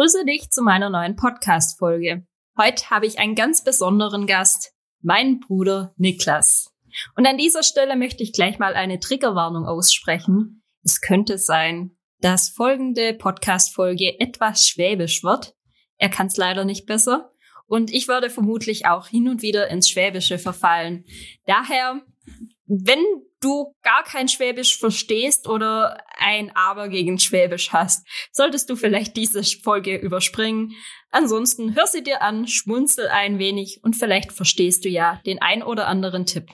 Ich grüße dich zu meiner neuen Podcast-Folge. Heute habe ich einen ganz besonderen Gast, meinen Bruder Niklas. Und an dieser Stelle möchte ich gleich mal eine Triggerwarnung aussprechen. Es könnte sein, dass folgende Podcast-Folge etwas schwäbisch wird. Er kann es leider nicht besser. Und ich werde vermutlich auch hin und wieder ins Schwäbische verfallen. Daher, wenn du gar kein Schwäbisch verstehst oder ein Aber gegen Schwäbisch hast, solltest du vielleicht diese Folge überspringen. Ansonsten hör sie dir an, schmunzel ein wenig und vielleicht verstehst du ja den ein oder anderen Tipp.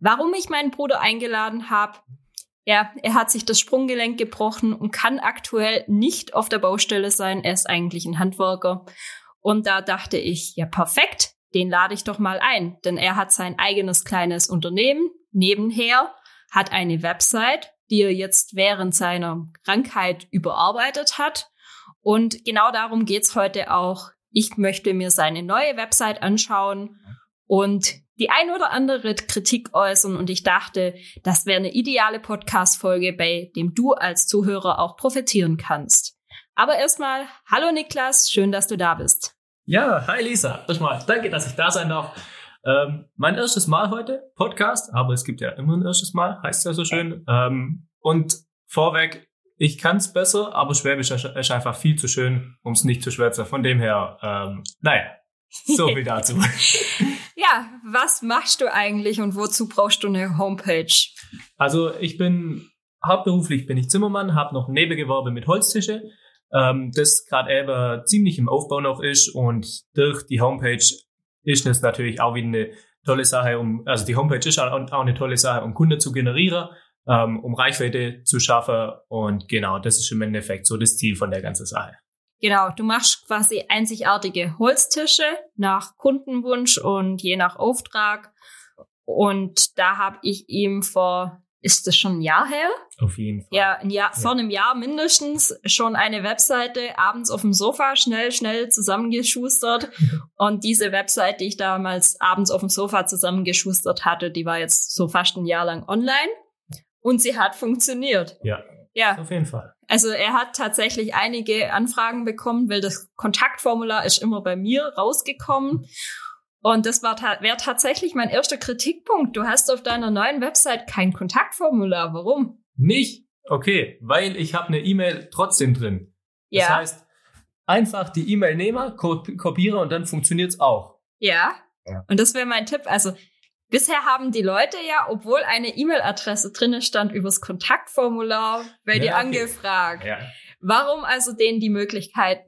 Warum ich meinen Bruder eingeladen habe? Ja, er hat sich das Sprunggelenk gebrochen und kann aktuell nicht auf der Baustelle sein. Er ist eigentlich ein Handwerker. Und da dachte ich, ja perfekt, den lade ich doch mal ein, denn er hat sein eigenes kleines Unternehmen, nebenher, hat eine Website, die er jetzt während seiner Krankheit überarbeitet hat. Und genau darum geht's heute auch. Ich möchte mir seine neue Website anschauen und die ein oder andere Kritik äußern. Und ich dachte, das wäre eine ideale Podcast-Folge, bei dem du als Zuhörer auch profitieren kannst. Aber erstmal, hallo Niklas, schön, dass du da bist. Ja, hi Lisa. Erstmal, danke, dass ich da sein darf. Ähm, mein erstes Mal heute, Podcast, aber es gibt ja immer ein erstes Mal, heißt ja so schön. Ähm, und vorweg, ich kann es besser, aber Schwäbisch ist einfach viel zu schön, um es nicht zu schwätzen. Von dem her, ähm, naja, so viel dazu. ja, was machst du eigentlich und wozu brauchst du eine Homepage? Also ich bin hauptberuflich bin ich Zimmermann, habe noch ein Nebengewerbe mit Holztische, ähm, das gerade eben ziemlich im Aufbau noch ist und durch die Homepage ist es natürlich auch wieder eine tolle Sache, um, also die Homepage ist auch eine tolle Sache, um Kunden zu generieren, ähm, um Reichweite zu schaffen. Und genau, das ist im Endeffekt so das Ziel von der ganzen Sache. Genau, du machst quasi einzigartige Holztische nach Kundenwunsch und je nach Auftrag. Und da habe ich ihm vor ist das schon ein Jahr her? Auf jeden Fall. Ja, ein Jahr, ja. vor einem Jahr mindestens schon eine Webseite abends auf dem Sofa schnell, schnell zusammengeschustert. Und diese Webseite, die ich damals abends auf dem Sofa zusammengeschustert hatte, die war jetzt so fast ein Jahr lang online. Und sie hat funktioniert. Ja. Ja. Auf jeden Fall. Also er hat tatsächlich einige Anfragen bekommen, weil das Kontaktformular ist immer bei mir rausgekommen. Und das wäre tatsächlich mein erster Kritikpunkt. Du hast auf deiner neuen Website kein Kontaktformular. Warum? Nicht? Okay, weil ich habe eine E-Mail trotzdem drin. Ja. Das heißt, einfach die E-Mail nehmen, kopiere und dann funktioniert's auch. Ja. ja. Und das wäre mein Tipp. Also bisher haben die Leute ja, obwohl eine E-Mail-Adresse drinne stand, übers Kontaktformular bei ja, dir okay. angefragt. Ja. Warum also denen die Möglichkeit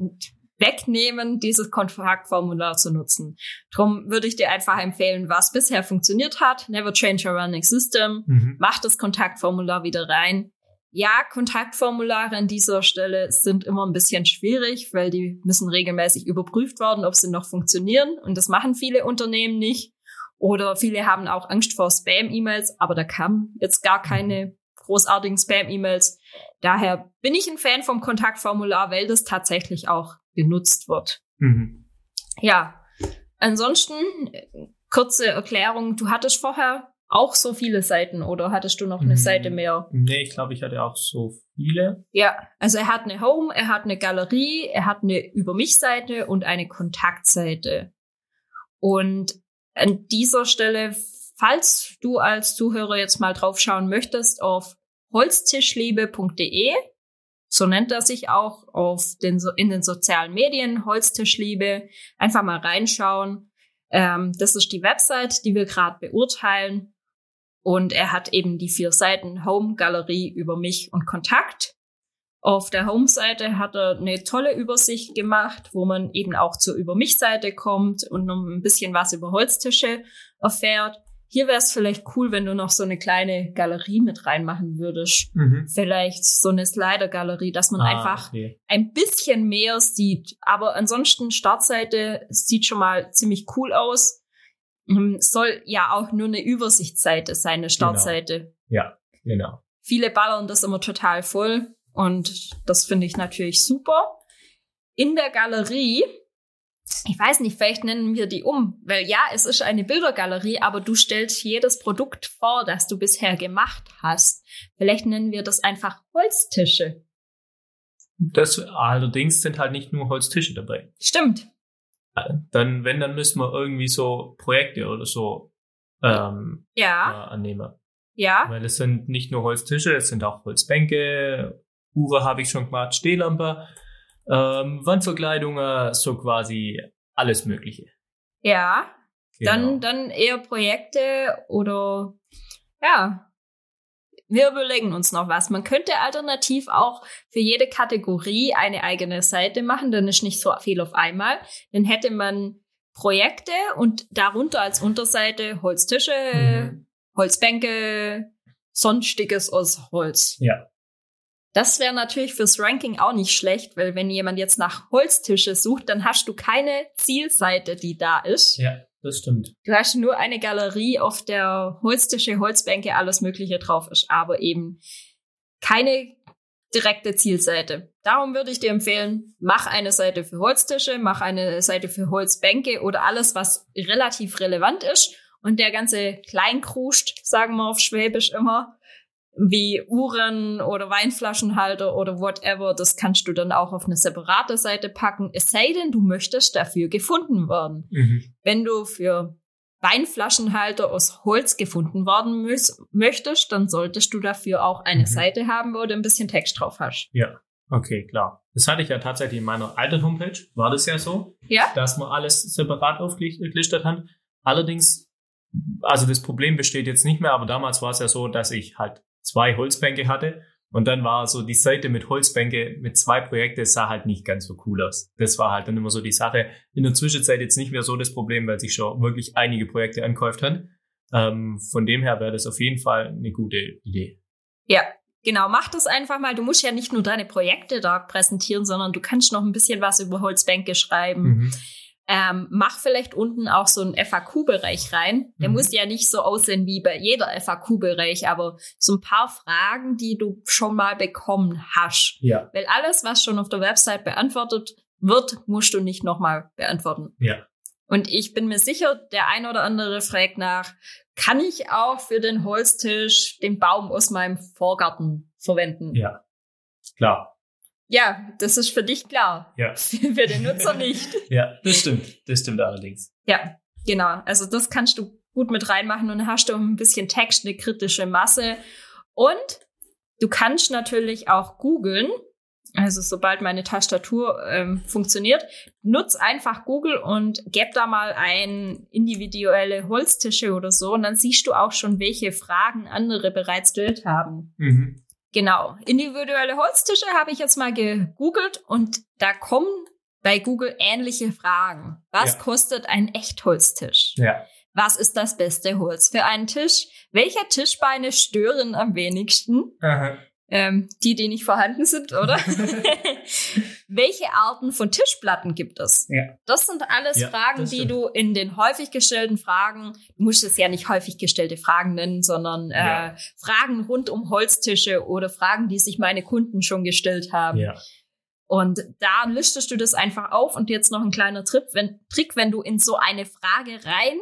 wegnehmen, dieses Kontaktformular zu nutzen. Drum würde ich dir einfach empfehlen, was bisher funktioniert hat. Never change a running system. Mhm. Mach das Kontaktformular wieder rein. Ja, Kontaktformulare an dieser Stelle sind immer ein bisschen schwierig, weil die müssen regelmäßig überprüft werden, ob sie noch funktionieren. Und das machen viele Unternehmen nicht. Oder viele haben auch Angst vor Spam-E-Mails, aber da kamen jetzt gar keine großartigen Spam-E-Mails. Daher bin ich ein Fan vom Kontaktformular, weil das tatsächlich auch genutzt wird. Mhm. Ja, ansonsten kurze Erklärung. Du hattest vorher auch so viele Seiten oder hattest du noch eine mhm. Seite mehr? Nee, ich glaube, ich hatte auch so viele. Ja, also er hat eine Home, er hat eine Galerie, er hat eine Über mich Seite und eine Kontaktseite. Und an dieser Stelle, falls du als Zuhörer jetzt mal draufschauen möchtest, auf holztischliebe.de so nennt er sich auch auf den, in den sozialen Medien, Holztischliebe. Einfach mal reinschauen. Ähm, das ist die Website, die wir gerade beurteilen. Und er hat eben die vier Seiten Home, Galerie, über mich und Kontakt. Auf der Home-Seite hat er eine tolle Übersicht gemacht, wo man eben auch zur Über mich-Seite kommt und noch ein bisschen was über Holztische erfährt. Hier wäre es vielleicht cool, wenn du noch so eine kleine Galerie mit reinmachen würdest. Mhm. Vielleicht so eine Slider-Galerie, dass man Ah, einfach okay. ein bisschen mehr sieht. Aber ansonsten Startseite sieht schon mal ziemlich cool aus. Ähm, Soll ja auch nur eine Übersichtsseite sein, eine Startseite. Ja, genau. Viele ballern das immer total voll und das finde ich natürlich super. In der Galerie, ich weiß nicht, vielleicht nennen wir die um, weil ja, es ist eine Bildergalerie, aber du stellst jedes Produkt vor, das du bisher gemacht hast. Vielleicht nennen wir das einfach Holztische. Das allerdings sind halt nicht nur Holztische dabei. Stimmt. Dann, wenn, dann müssen wir irgendwie so Projekte oder so ähm, Ja, äh, annehmen. ja, Weil es sind nicht nur Holztische, es sind auch Holzbänke, Uhr habe ich schon gemacht, Stehlampe, ähm, Wandverkleidungen, so quasi alles Mögliche. ja. Genau. Dann, dann eher Projekte oder ja. Wir überlegen uns noch was. Man könnte alternativ auch für jede Kategorie eine eigene Seite machen, dann ist nicht so viel auf einmal. Dann hätte man Projekte und darunter als Unterseite Holztische, Mhm. Holzbänke, sonstiges aus Holz. Ja. Das wäre natürlich fürs Ranking auch nicht schlecht, weil wenn jemand jetzt nach Holztische sucht, dann hast du keine Zielseite, die da ist. Ja, das stimmt. Du hast nur eine Galerie, auf der Holztische, Holzbänke, alles Mögliche drauf ist, aber eben keine direkte Zielseite. Darum würde ich dir empfehlen, mach eine Seite für Holztische, mach eine Seite für Holzbänke oder alles, was relativ relevant ist. Und der ganze Kleinkruscht, sagen wir auf Schwäbisch immer, wie Uhren oder Weinflaschenhalter oder whatever, das kannst du dann auch auf eine separate Seite packen. Es sei denn, du möchtest dafür gefunden werden. Mhm. Wenn du für Weinflaschenhalter aus Holz gefunden worden möchtest, dann solltest du dafür auch eine Mhm. Seite haben, wo du ein bisschen Text drauf hast. Ja, okay, klar. Das hatte ich ja tatsächlich in meiner alten Homepage, war das ja so, Ja? dass man alles separat aufgelistet hat. Allerdings, also das Problem besteht jetzt nicht mehr, aber damals war es ja so, dass ich halt zwei Holzbänke hatte und dann war so die Seite mit Holzbänke mit zwei Projekte sah halt nicht ganz so cool aus. Das war halt dann immer so die Sache. In der Zwischenzeit jetzt nicht mehr so das Problem, weil sich schon wirklich einige Projekte angehäuft hat. Ähm, von dem her wäre das auf jeden Fall eine gute Idee. Ja. Genau, mach das einfach mal. Du musst ja nicht nur deine Projekte da präsentieren, sondern du kannst noch ein bisschen was über Holzbänke schreiben. Mhm. Ähm, mach vielleicht unten auch so einen FAQ-Bereich rein. Der Mhm. muss ja nicht so aussehen wie bei jeder FAQ-Bereich, aber so ein paar Fragen, die du schon mal bekommen hast. Ja, Weil alles, was schon auf der Website beantwortet wird, musst du nicht nochmal beantworten. ja. Und ich bin mir sicher, der ein oder andere fragt nach, kann ich auch für den Holztisch den Baum aus meinem Vorgarten verwenden? Ja, klar. Ja, das ist für dich klar. Ja. Für den Nutzer nicht. Ja, das stimmt. Das stimmt allerdings. Ja, genau. Also das kannst du gut mit reinmachen und dann hast du ein bisschen Text, eine kritische Masse. Und du kannst natürlich auch googeln. Also sobald meine Tastatur ähm, funktioniert, nutz einfach Google und gib da mal ein individuelle Holztische oder so und dann siehst du auch schon, welche Fragen andere bereits gestellt haben. Mhm. Genau. Individuelle Holztische habe ich jetzt mal gegoogelt und da kommen bei Google ähnliche Fragen. Was Ja. kostet ein Echtholztisch? Ja. Was ist das beste Holz für einen Tisch? Welche Tischbeine stören am wenigsten? Ähm, die, die nicht vorhanden sind, oder? Welche Arten von Tischplatten gibt es? Ja. Das sind alles Ja, Fragen, die du in den häufig gestellten Fragen, du musst es ja nicht häufig gestellte Fragen nennen, sondern äh, Ja. Fragen rund um Holztische oder Fragen, die sich meine Kunden schon gestellt haben. Ja. Und da listest du das einfach auf und jetzt noch ein kleiner Trick, wenn, Trick, wenn du in so eine Frage rein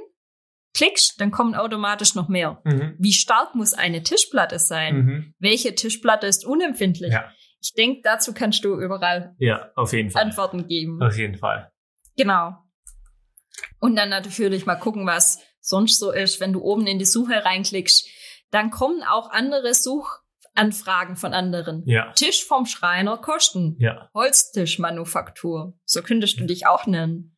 klickst, dann kommen automatisch noch mehr. Mhm. Wie stark muss eine Tischplatte sein? Mhm. Welche Tischplatte ist unempfindlich? Ja. Ich denke, dazu kannst du überall Ja, auf jeden Fall. Antworten geben. Auf jeden Fall. Genau. Und dann natürlich mal gucken, was sonst so ist. Wenn du oben in die Suche reinklickst, dann kommen auch andere Suchanfragen von anderen. Ja. Tisch vom Schreiner kosten. Ja. Holztischmanufaktur. So könntest du dich auch nennen.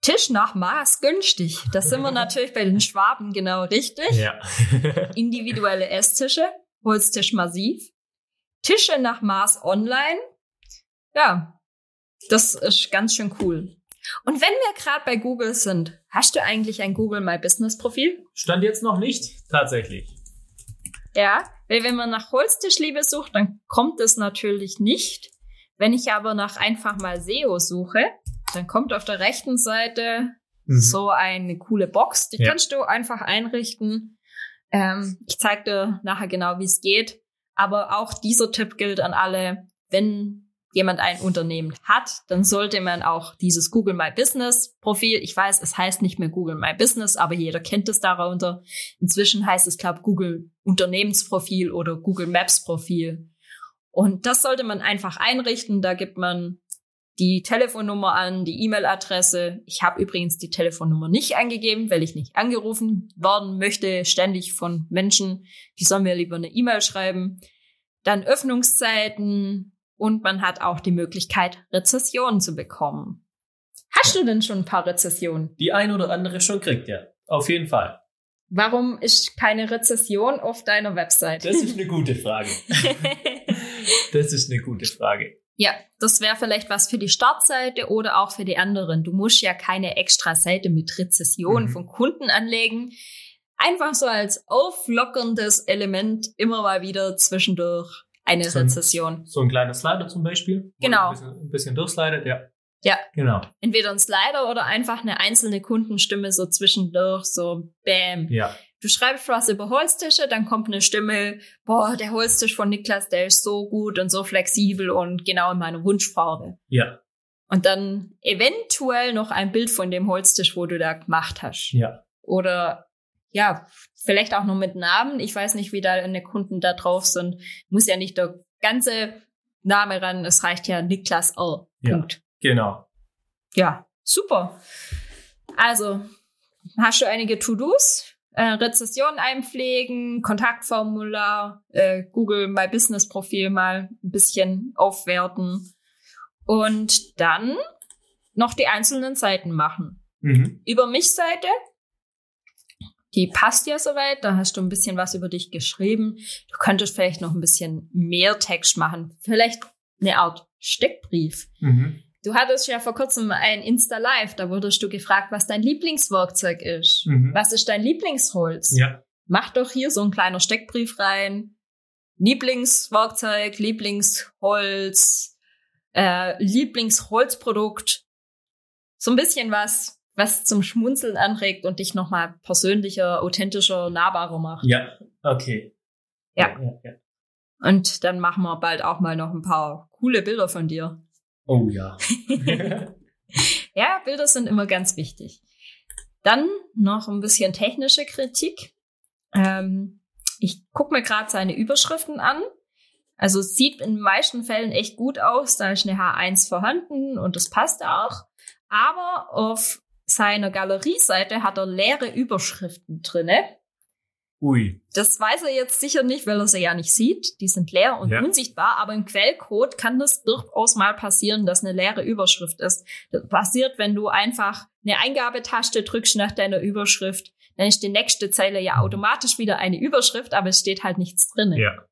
Tisch nach Maß günstig. Das sind wir natürlich bei den Schwaben genau richtig. Ja. Individuelle Esstische, Holztisch massiv. Tische nach Maß online. Ja, das ist ganz schön cool. Und wenn wir gerade bei Google sind, hast du eigentlich ein Google My Business Profil? Stand jetzt noch nicht, tatsächlich. Ja, weil wenn man nach Holztischliebe sucht, dann kommt es natürlich nicht. Wenn ich aber nach einfach mal SEO suche, dann kommt auf der rechten Seite mhm. so eine coole Box. Die ja. kannst du einfach einrichten. Ähm, ich zeige dir nachher genau, wie es geht. Aber auch dieser Tipp gilt an alle, wenn jemand ein Unternehmen hat, dann sollte man auch dieses Google My Business Profil, ich weiß, es heißt nicht mehr Google My Business, aber jeder kennt es darunter. Inzwischen heißt es, glaube Google Unternehmensprofil oder Google Maps Profil. Und das sollte man einfach einrichten. Da gibt man die Telefonnummer an, die E-Mail-Adresse. Ich habe übrigens die Telefonnummer nicht angegeben, weil ich nicht angerufen werden möchte, ständig von Menschen. Die sollen mir lieber eine E-Mail schreiben. Dann Öffnungszeiten, und man hat auch die Möglichkeit, Rezessionen zu bekommen. Hast du denn schon ein paar Rezessionen? Die ein oder andere schon kriegt, ja. Auf jeden Fall. Warum ist keine Rezession auf deiner Website? Das ist eine gute Frage. das ist eine gute Frage. Ja, das wäre vielleicht was für die Startseite oder auch für die anderen. Du musst ja keine extra Seite mit Rezession mhm. von Kunden anlegen. Einfach so als auflockerndes Element immer mal wieder zwischendurch eine so Rezession. so ein kleiner Slider zum Beispiel. Genau. Ein bisschen, ein bisschen durchslidet, ja. Ja. Genau. Entweder ein Slider oder einfach eine einzelne Kundenstimme so zwischendurch, so bam. Ja. Du schreibst was über Holztische, dann kommt eine Stimme, boah, der Holztisch von Niklas, der ist so gut und so flexibel und genau in meiner Wunschfarbe. Ja. Und dann eventuell noch ein Bild von dem Holztisch, wo du da gemacht hast. Ja. Oder ja, vielleicht auch noch mit Namen. Ich weiß nicht, wie deine Kunden da drauf sind. Muss ja nicht der ganze Name ran. Es reicht ja Niklas R. Punkt. Ja, genau. Ja, super. Also, hast du einige To-Dos? Äh, Rezession einpflegen, Kontaktformular, äh, Google My Business Profil mal ein bisschen aufwerten und dann noch die einzelnen Seiten machen. Mhm. Über mich Seite die passt ja soweit. Da hast du ein bisschen was über dich geschrieben. Du könntest vielleicht noch ein bisschen mehr Text machen. Vielleicht eine Art Steckbrief. Mhm. Du hattest ja vor kurzem ein Insta Live, da wurdest du gefragt, was dein Lieblingswerkzeug ist. Mhm. Was ist dein Lieblingsholz? Ja. Mach doch hier so ein kleiner Steckbrief rein. Lieblingswerkzeug, Lieblingsholz, äh, Lieblingsholzprodukt. So ein bisschen was, was zum Schmunzeln anregt und dich nochmal persönlicher, authentischer, nahbarer macht. Ja, okay. Ja. Ja, ja. Und dann machen wir bald auch mal noch ein paar coole Bilder von dir. Oh ja. ja, Bilder sind immer ganz wichtig. Dann noch ein bisschen technische Kritik. Ähm, ich gucke mir gerade seine Überschriften an. Also es sieht in den meisten Fällen echt gut aus. Da ist eine H1 vorhanden und das passt auch. Aber auf seiner Galerieseite hat er leere Überschriften drinne. Ui. Das weiß er jetzt sicher nicht, weil er sie ja nicht sieht. Die sind leer und ja. unsichtbar, aber im Quellcode kann das durchaus mal passieren, dass eine leere Überschrift ist. Das passiert, wenn du einfach eine Eingabetaste drückst nach deiner Überschrift, dann ist die nächste Zeile ja automatisch wieder eine Überschrift, aber es steht halt nichts drin. Ja.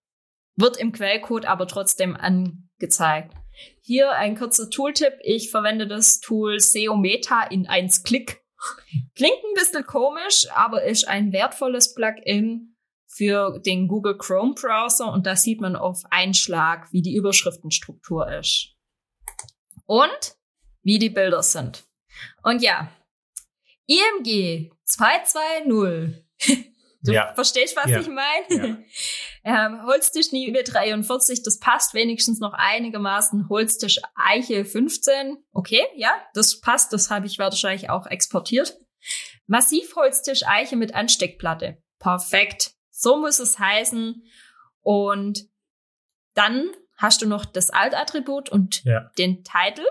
Wird im Quellcode aber trotzdem angezeigt. Hier ein kurzer Tooltip. Ich verwende das Tool SEO Meta in 1 Klick. Klingt ein bisschen komisch, aber ist ein wertvolles Plugin für den Google Chrome Browser und da sieht man auf einen Schlag, wie die Überschriftenstruktur ist. Und wie die Bilder sind. Und ja, IMG 220 Du ja. verstehst, was ja. ich meine? Ja. ähm, Holztisch Nive 43, das passt wenigstens noch einigermaßen. Holztisch Eiche 15, okay, ja, das passt, das habe ich wahrscheinlich auch exportiert. Massivholztisch Eiche mit Ansteckplatte. Perfekt. So muss es heißen. Und dann hast du noch das Altattribut und ja. den Titel.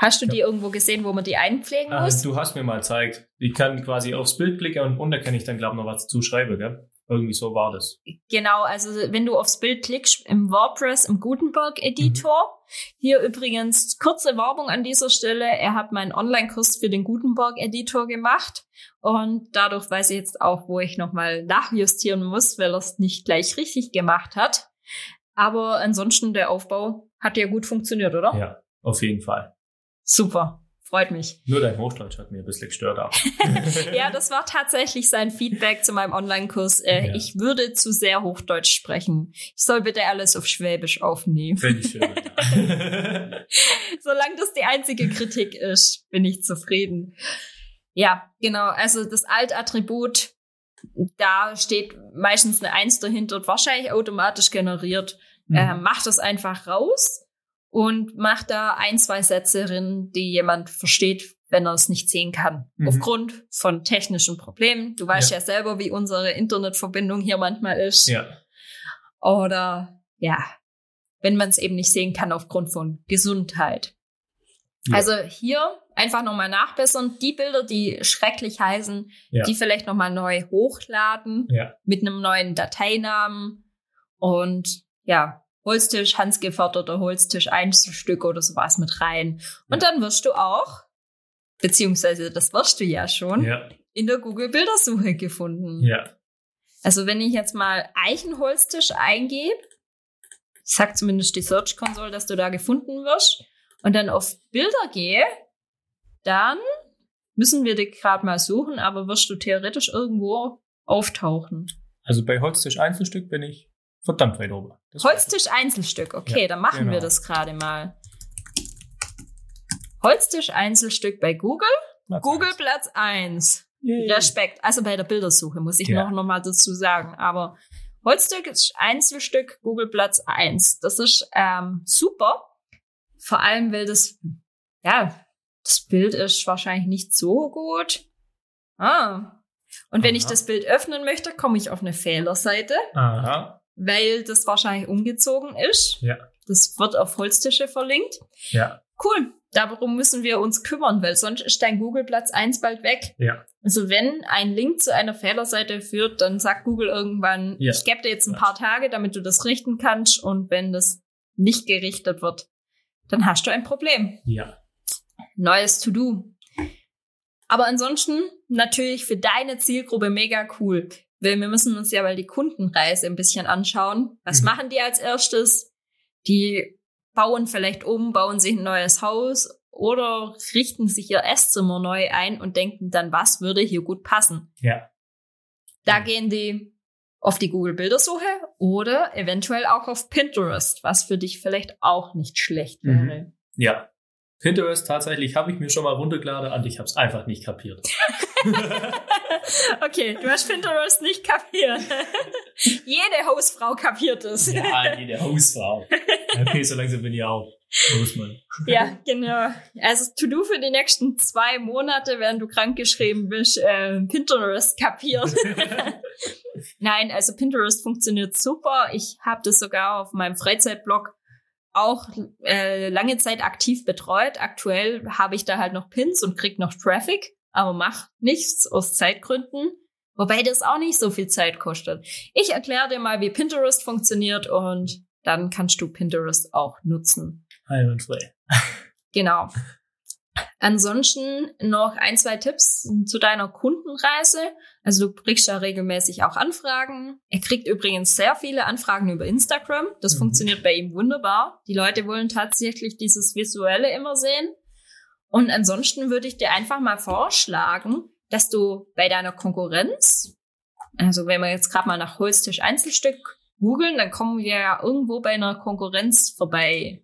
Hast du ja. die irgendwo gesehen, wo man die einpflegen ah, muss? Du hast mir mal gezeigt. Ich kann quasi aufs Bild klicken und unter kann ich dann, glaube ich, noch was zuschreiben, gell? Irgendwie so war das. Genau, also wenn du aufs Bild klickst im WordPress, im Gutenberg-Editor, mhm. hier übrigens kurze Werbung an dieser Stelle, er hat meinen Online-Kurs für den Gutenberg-Editor gemacht und dadurch weiß ich jetzt auch, wo ich nochmal nachjustieren muss, weil er es nicht gleich richtig gemacht hat. Aber ansonsten der Aufbau hat ja gut funktioniert, oder? Ja, auf jeden Fall. Super. Freut mich. Nur dein Hochdeutsch hat mir ein bisschen gestört. Aber. ja, das war tatsächlich sein Feedback zu meinem Online-Kurs. Äh, Ja. Ich würde zu sehr Hochdeutsch sprechen. Ich soll bitte alles auf Schwäbisch aufnehmen. Finde ich schön. Ja. Solange das die einzige Kritik ist, bin ich zufrieden. Ja, genau. Also das Alt-Attribut, da steht meistens eine Eins dahinter und wahrscheinlich automatisch generiert. Mhm. Ähm, mach das einfach raus und mach da ein, zwei Sätze drin, die jemand versteht, wenn er es nicht sehen kann. Mhm. Aufgrund von technischen Problemen. Du weißt Ja. ja, selber, wie unsere Internetverbindung hier manchmal ist. ja. Oder ja, wenn man es eben nicht sehen kann aufgrund von Gesundheit. Ja. Also hier einfach nochmal nachbessern. Die Bilder, die schrecklich heißen, Ja. die vielleicht nochmal neu hochladen Ja. mit einem neuen Dateinamen und ja, Holztisch, handgeförderter Holztisch, Einzelstück oder sowas mit rein. Und dann wirst du auch, beziehungsweise das wirst du ja schon, Ja. in der Google-Bildersuche gefunden. Ja. Also wenn ich jetzt mal Eichenholztisch eingebe, sagt zumindest die Search Console, dass du da gefunden wirst, und dann auf Bilder gehe, dann müssen wir dich gerade mal suchen, aber wirst du theoretisch irgendwo auftauchen. Also bei Holztisch Einzelstück bin ich verdammt weit oben. Das Holztisch Einzelstück, okay, Ja, dann machen genau. wir das gerade mal. Holztisch Einzelstück bei Google, Platz Google eins. Platz 1. Yay. Respekt. Also bei der Bildersuche muss ich Ja. noch, noch mal dazu sagen. Aber Holzstück ist Einzelstück, Google Platz 1. Das ist ähm, super. Vor allem, weil das, ja, das Bild ist wahrscheinlich nicht so gut. Ah. Und wenn ich das Bild öffnen möchte, komme ich auf eine Fehlerseite, Aha. Weil das wahrscheinlich umgezogen ist. Ja. Das wird auf Holztische verlinkt. Ja. Cool. Darum müssen wir uns kümmern, weil sonst ist dein Google Platz 1 bald weg. Ja. Also wenn ein Link zu einer Fehlerseite führt, dann sagt Google irgendwann, Ja. ich gebe dir jetzt ein paar Tage, damit du das richten kannst. Und wenn das nicht gerichtet wird, dann hast du ein Problem. Ja. Neues To-Do. Aber ansonsten natürlich für deine Zielgruppe mega cool. Wir müssen uns ja mal die Kundenreise ein bisschen anschauen. Was Mhm. machen die als erstes? Die bauen vielleicht um, bauen sich ein neues Haus oder richten sich ihr Esszimmer neu ein und denken dann, was würde hier gut passen. Ja. Da Mhm. gehen die auf die Google-Bildersuche oder eventuell auch auf Pinterest, was für dich vielleicht auch nicht schlecht Mhm. wäre. Ja. Pinterest tatsächlich habe ich mir schon mal runtergeladen und ich habe es einfach nicht kapiert. Okay, du hast Pinterest nicht kapiert. Jede Hausfrau kapiert es. ja, jede Hausfrau. Okay, so langsam bin ich auch. Muss man. Ja, genau. Also To-Do für die nächsten zwei Monate, während du krankgeschrieben bist, äh, Pinterest kapiert. Nein, also Pinterest funktioniert super. Ich habe das sogar auf meinem Freizeitblog auch äh, lange Zeit aktiv betreut. Aktuell habe ich da halt noch Pins und krieg noch Traffic, aber mach nichts aus Zeitgründen. Wobei das auch nicht so viel Zeit kostet. Ich erkläre dir mal, wie Pinterest funktioniert und dann kannst du Pinterest auch nutzen. Einwandfrei. Genau. Ansonsten noch ein, zwei Tipps zu deiner Kundenreise. Also du kriegst ja regelmäßig auch Anfragen. Er kriegt übrigens sehr viele Anfragen über Instagram. Das Mhm. funktioniert bei ihm wunderbar. Die Leute wollen tatsächlich dieses Visuelle immer sehen. Und ansonsten würde ich dir einfach mal vorschlagen, dass du bei deiner Konkurrenz, also wenn wir jetzt gerade mal nach Holztisch Einzelstück googeln, dann kommen wir ja irgendwo bei einer Konkurrenz vorbei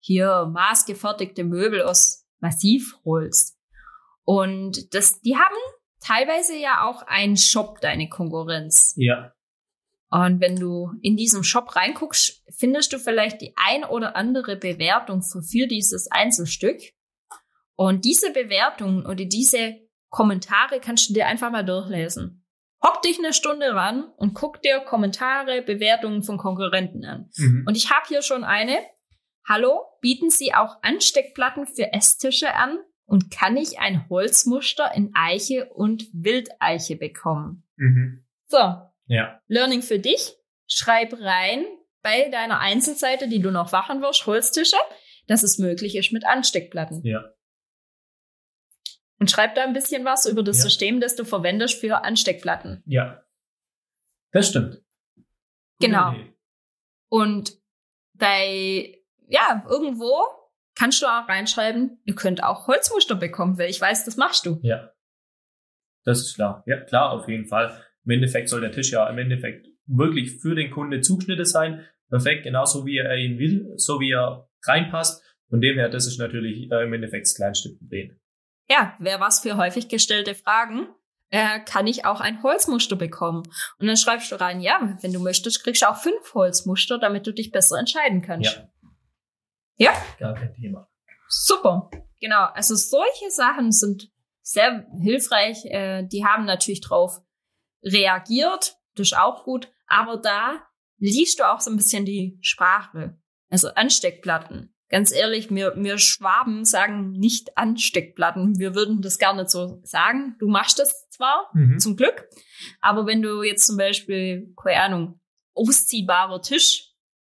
hier maßgefertigte Möbel aus Massivholz. Und das, die haben teilweise ja auch einen Shop, deine Konkurrenz. Ja. Und wenn du in diesem Shop reinguckst, findest du vielleicht die ein oder andere Bewertung für, für dieses Einzelstück. Und diese Bewertungen oder diese Kommentare kannst du dir einfach mal durchlesen. Hock dich eine Stunde ran und guck dir Kommentare, Bewertungen von Konkurrenten an. Mhm. Und ich habe hier schon eine. Hallo, bieten Sie auch Ansteckplatten für Esstische an? Und kann ich ein Holzmuster in Eiche und Wildeiche bekommen? Mhm. So, Ja. Learning für dich. Schreib rein bei deiner Einzelseite, die du noch machen wirst, Holztische, dass es möglich ist mit Ansteckplatten. Ja. Und schreib da ein bisschen was über das Ja. System, das du verwendest für Ansteckplatten. Ja. Das stimmt. Gute Genau. Idee. Und bei, ja, irgendwo kannst du auch reinschreiben, ihr könnt auch Holzmuster bekommen, weil ich weiß, das machst du. Ja. Das ist klar. Ja, klar, auf jeden Fall. Im Endeffekt soll der Tisch ja im Endeffekt wirklich für den Kunde zugeschnitten sein. Perfekt, genauso wie er ihn will, so wie er reinpasst. Von dem her, das ist natürlich äh, im Endeffekt das kleinste Problem. Ja, wer was für häufig gestellte Fragen, äh, kann ich auch ein Holzmuster bekommen. Und dann schreibst du rein, ja, wenn du möchtest, kriegst du auch fünf Holzmuster, damit du dich besser entscheiden kannst. Ja. Ja? Gar kein Thema. Super. Genau. Also solche Sachen sind sehr hilfreich. Äh, die haben natürlich drauf reagiert. Das ist auch gut. Aber da liest du auch so ein bisschen die Sprache. Also Ansteckplatten. Ganz ehrlich, wir, wir Schwaben sagen nicht Ansteckplatten. Wir würden das gar nicht so sagen. Du machst das zwar, Mhm. zum Glück. Aber wenn du jetzt zum Beispiel, keine Ahnung, ausziehbarer Tisch,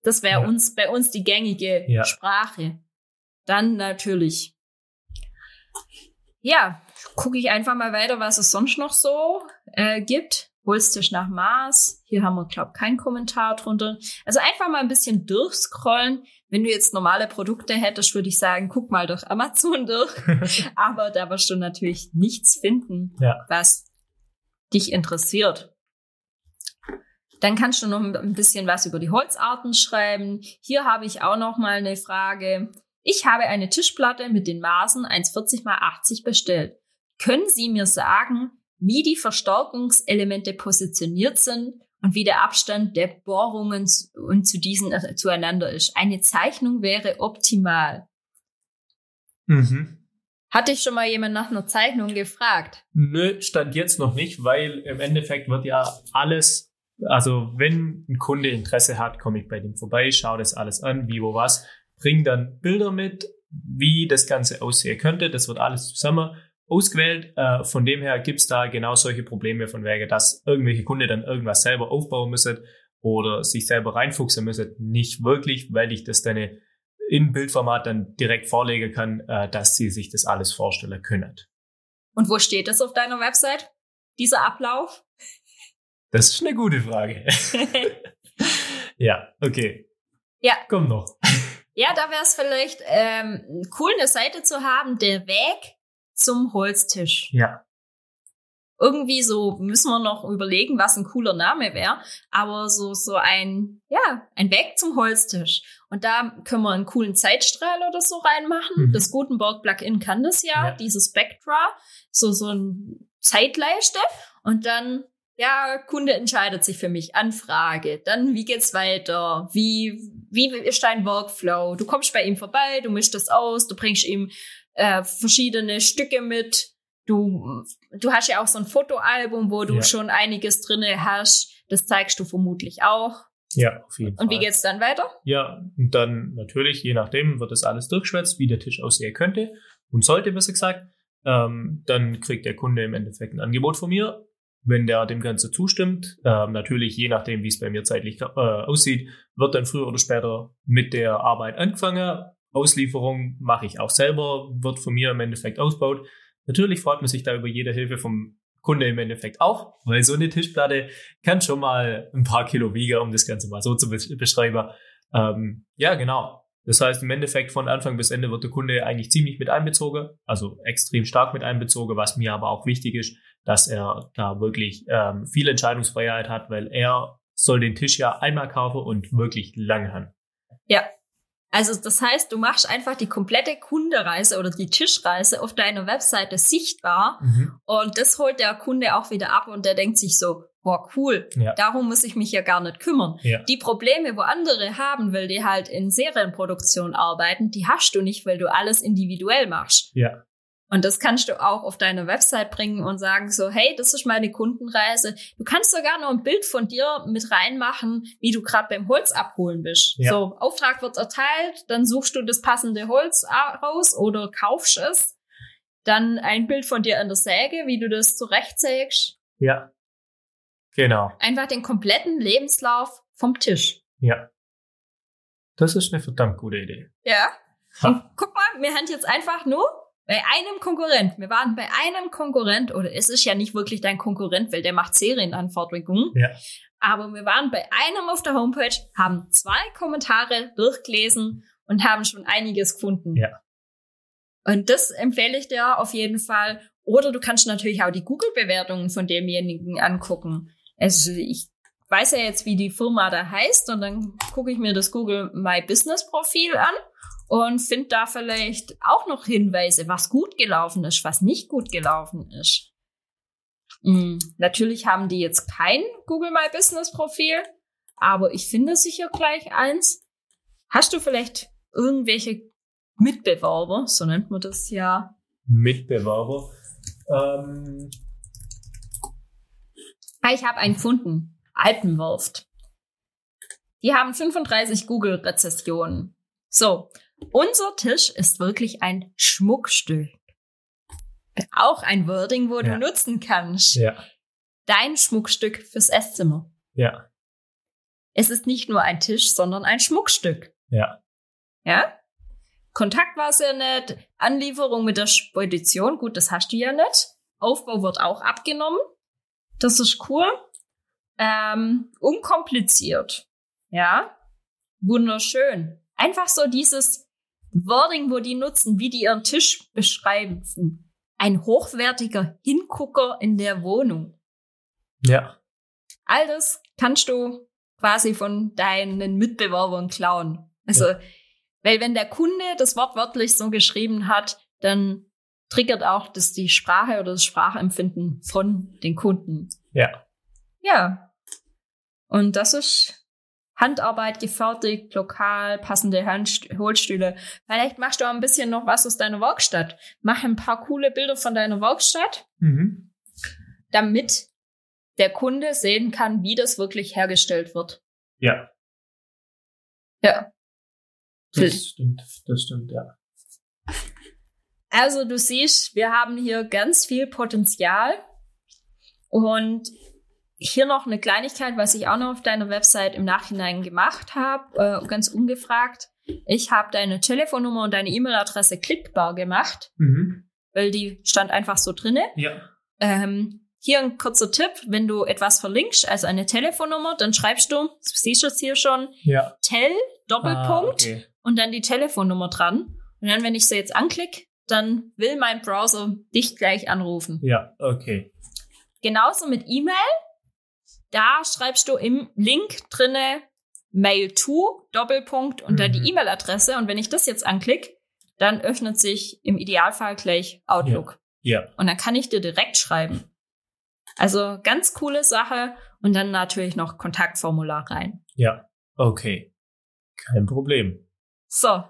das wäre Ja. uns, bei uns die gängige Ja. Sprache. Dann natürlich. Ja, gucke ich einfach mal weiter, was es sonst noch so äh, gibt. Holztisch nach Maß. Hier haben wir, glaube keinen Kommentar drunter. Also einfach mal ein bisschen durchscrollen. Wenn du jetzt normale Produkte hättest, würde ich sagen, guck mal durch Amazon durch. Aber da wirst du natürlich nichts finden, Ja. was dich interessiert. Dann kannst du noch ein bisschen was über die Holzarten schreiben. Hier habe ich auch noch mal eine Frage. Ich habe eine Tischplatte mit den Maßen 1,40 x 80 bestellt. Können Sie mir sagen, wie die Verstärkungselemente positioniert sind und wie der Abstand der Bohrungen und zu diesen äh, zueinander ist? Eine Zeichnung wäre optimal. Mhm. Hatte ich schon mal jemand nach einer Zeichnung gefragt? Nö, stand jetzt noch nicht, weil im Endeffekt wird ja alles, also wenn ein Kunde Interesse hat, komme ich bei dem vorbei, schaue das alles an, wie, wo, was, bring dann Bilder mit, wie das Ganze aussehen könnte. Das wird alles zusammen ausgewählt. Äh, von dem her gibt's da genau solche Probleme von wegen, dass irgendwelche Kunden dann irgendwas selber aufbauen müssen oder sich selber reinfuchsen müssen. Nicht wirklich, weil ich das dann in Bildformat dann direkt vorlegen kann, äh, dass sie sich das alles vorstellen können. Und wo steht das auf deiner Website? Dieser Ablauf? Das ist eine gute Frage. ja, okay. Ja. Komm noch. Ja, da wäre es vielleicht ähm, cool, eine Seite zu haben, der Weg zum Holztisch. Ja. Irgendwie so müssen wir noch überlegen, was ein cooler Name wäre. Aber so, so ein, ja, ein Weg zum Holztisch. Und da können wir einen coolen Zeitstrahl oder so reinmachen. Mhm. Das Gutenberg Plugin kann das ja, Ja. dieses Spectra. So, so ein Zeitleiste. Und dann, ja, Kunde entscheidet sich für mich. Anfrage. Dann, wie geht's weiter? Wie, wie ist dein Workflow? Du kommst bei ihm vorbei, du mischst das aus, du bringst ihm äh, verschiedene Stücke mit. Du, du hast ja auch so ein Fotoalbum, wo du Ja. schon einiges drinne hast. Das zeigst du vermutlich auch. Ja, auf jeden Fall. Und wie geht's dann weiter? Ja, und dann natürlich, je nachdem, wird das alles durchschwätzt, wie der Tisch aussehen könnte und sollte, besser gesagt. Ähm, dann kriegt der Kunde im Endeffekt ein Angebot von mir. Wenn der dem Ganze zustimmt, ähm, natürlich je nachdem, wie es bei mir zeitlich äh, aussieht, wird dann früher oder später mit der Arbeit angefangen. Auslieferung mache ich auch selber, wird von mir im Endeffekt ausgebaut. Natürlich freut man sich da über jede Hilfe vom Kunde im Endeffekt auch, weil so eine Tischplatte kann schon mal ein paar Kilo wiegen, um das Ganze mal so zu besch- beschreiben. Ähm, ja, genau. Das heißt, im Endeffekt von Anfang bis Ende wird der Kunde eigentlich ziemlich mit einbezogen, also extrem stark mit einbezogen, was mir aber auch wichtig ist, dass er da wirklich ähm, viel Entscheidungsfreiheit hat, weil er soll den Tisch ja einmal kaufen und wirklich lange haben. Also das heißt, du machst einfach die komplette Kundereise oder die Tischreise auf deiner Webseite sichtbar und das holt der Kunde auch wieder ab und der denkt sich so, boah, cool, Ja. darum muss ich mich ja gar nicht kümmern. Ja. Die Probleme, wo andere haben, weil die halt in Serienproduktion arbeiten, die hast du nicht, weil du alles individuell machst. Ja. Und das kannst du auch auf deine Website bringen und sagen so, hey, das ist meine Kundenreise. Du kannst sogar noch ein Bild von dir mit reinmachen, wie du gerade beim Holz abholen bist. Ja. So, Auftrag wird erteilt, dann suchst du das passende Holz raus oder kaufst es. Dann ein Bild von dir an der Säge, wie du das zurechtsägst. Ja. Genau. Einfach den kompletten Lebenslauf vom Tisch. Ja. Das ist eine verdammt gute Idee. Ja. Ha. Und guck mal, wir haben jetzt einfach nur bei einem Konkurrent. Wir waren bei einem Konkurrent, oder es ist ja nicht wirklich dein Konkurrent, weil der macht Serienanfertigungen. Ja. Aber wir waren bei einem auf der Homepage, haben zwei Kommentare durchgelesen und haben schon einiges gefunden. Ja. Und das empfehle ich dir auf jeden Fall. Oder du kannst natürlich auch die Google-Bewertungen von demjenigen angucken. Also ich weiß ja jetzt, wie die Firma da heißt und dann gucke ich mir das Google My Business Profil an und finde da vielleicht auch noch Hinweise, was gut gelaufen ist, was nicht gut gelaufen ist. Mhm. Natürlich haben die jetzt kein Google My Business Profil, aber ich finde sicher gleich eins. Hast du vielleicht irgendwelche Mitbewerber, so nennt man das ja? Mitbewerber. Ähm. Ah, ich habe einen gefunden. Alpenwurft. Die haben 35 Google-Rezessionen. So, unser Tisch ist wirklich ein Schmuckstück. Auch ein Wording, wo Ja. du nutzen kannst. Ja. Dein Schmuckstück fürs Esszimmer. Ja. Es ist nicht nur ein Tisch, sondern ein Schmuckstück. Ja. Ja? Kontakt war sehr nett. Anlieferung mit der Spedition, gut, das hast du ja nicht. Aufbau wird auch abgenommen. Das ist cool. Ähm, unkompliziert. Ja? Wunderschön. Einfach so dieses Wording, wo die nutzen, wie die ihren Tisch beschreiben. Ein hochwertiger Hingucker in der Wohnung. Ja. All das kannst du quasi von deinen Mitbewerbern klauen. Also, weil wenn der Kunde das wortwörtlich so geschrieben hat, dann triggert auch das die Sprache oder das Sprachempfinden von den Kunden. Ja. Ja. Und das ist Handarbeit gefertigt, lokal, passende Hand Holstühle. Vielleicht machst du auch ein bisschen noch was aus deiner Werkstatt. Mach ein paar coole Bilder von deiner Werkstatt, Mhm. damit der Kunde sehen kann, wie das wirklich hergestellt wird. Ja. Ja. Das stimmt. Das stimmt, ja. Also du siehst, wir haben hier ganz viel Potenzial. Und hier noch eine Kleinigkeit, was ich auch noch auf deiner Website im Nachhinein gemacht habe, äh, ganz ungefragt. Ich habe deine Telefonnummer und deine E-Mail-Adresse klickbar gemacht, Mhm. weil die stand einfach so drinne. Ja. Ähm, hier ein kurzer Tipp, wenn du etwas verlinkst, also eine Telefonnummer, dann schreibst du, du siehst es hier schon, Ja. Tel, Doppelpunkt, Ah, okay. und dann die Telefonnummer dran. Und dann, wenn ich sie jetzt anklicke, dann will mein Browser dich gleich anrufen. Ja, okay. Genauso mit E-Mail. Da schreibst du im Link drinne Mail to, Doppelpunkt und dann Mhm. die E-Mail-Adresse. Und wenn ich das jetzt anklicke, dann öffnet sich im Idealfall gleich Outlook. Ja. Und dann kann ich dir direkt schreiben. Also ganz coole Sache. Und dann natürlich noch Kontaktformular rein. Ja. Okay. Kein Problem. So,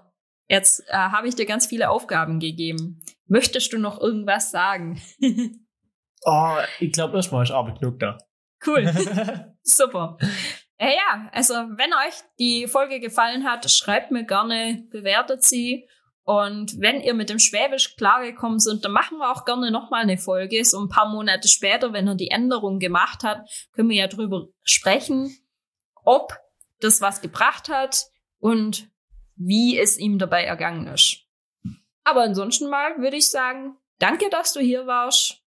jetzt äh, habe ich dir ganz viele Aufgaben gegeben. Möchtest du noch irgendwas sagen? Oh, ich glaube, erstmal ist Arbeit genug da. Cool. Super. Ja, ja, also wenn euch die Folge gefallen hat, schreibt mir gerne, bewertet sie. Und wenn ihr mit dem Schwäbisch klargekommen sind, dann machen wir auch gerne nochmal eine Folge. So ein paar Monate später, wenn er die Änderung gemacht hat, können wir ja drüber sprechen, ob das was gebracht hat und wie es ihm dabei ergangen ist. Aber ansonsten mal würde ich sagen, danke, dass du hier warst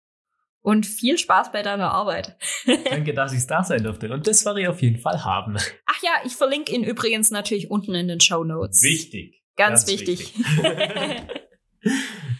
und viel Spaß bei deiner Arbeit. Danke, dass ich da sein durfte. Und das werde ich auf jeden Fall haben. Ach ja, ich verlinke ihn übrigens natürlich unten in den Show Notes. Wichtig. Ganz, ganz wichtig. wichtig.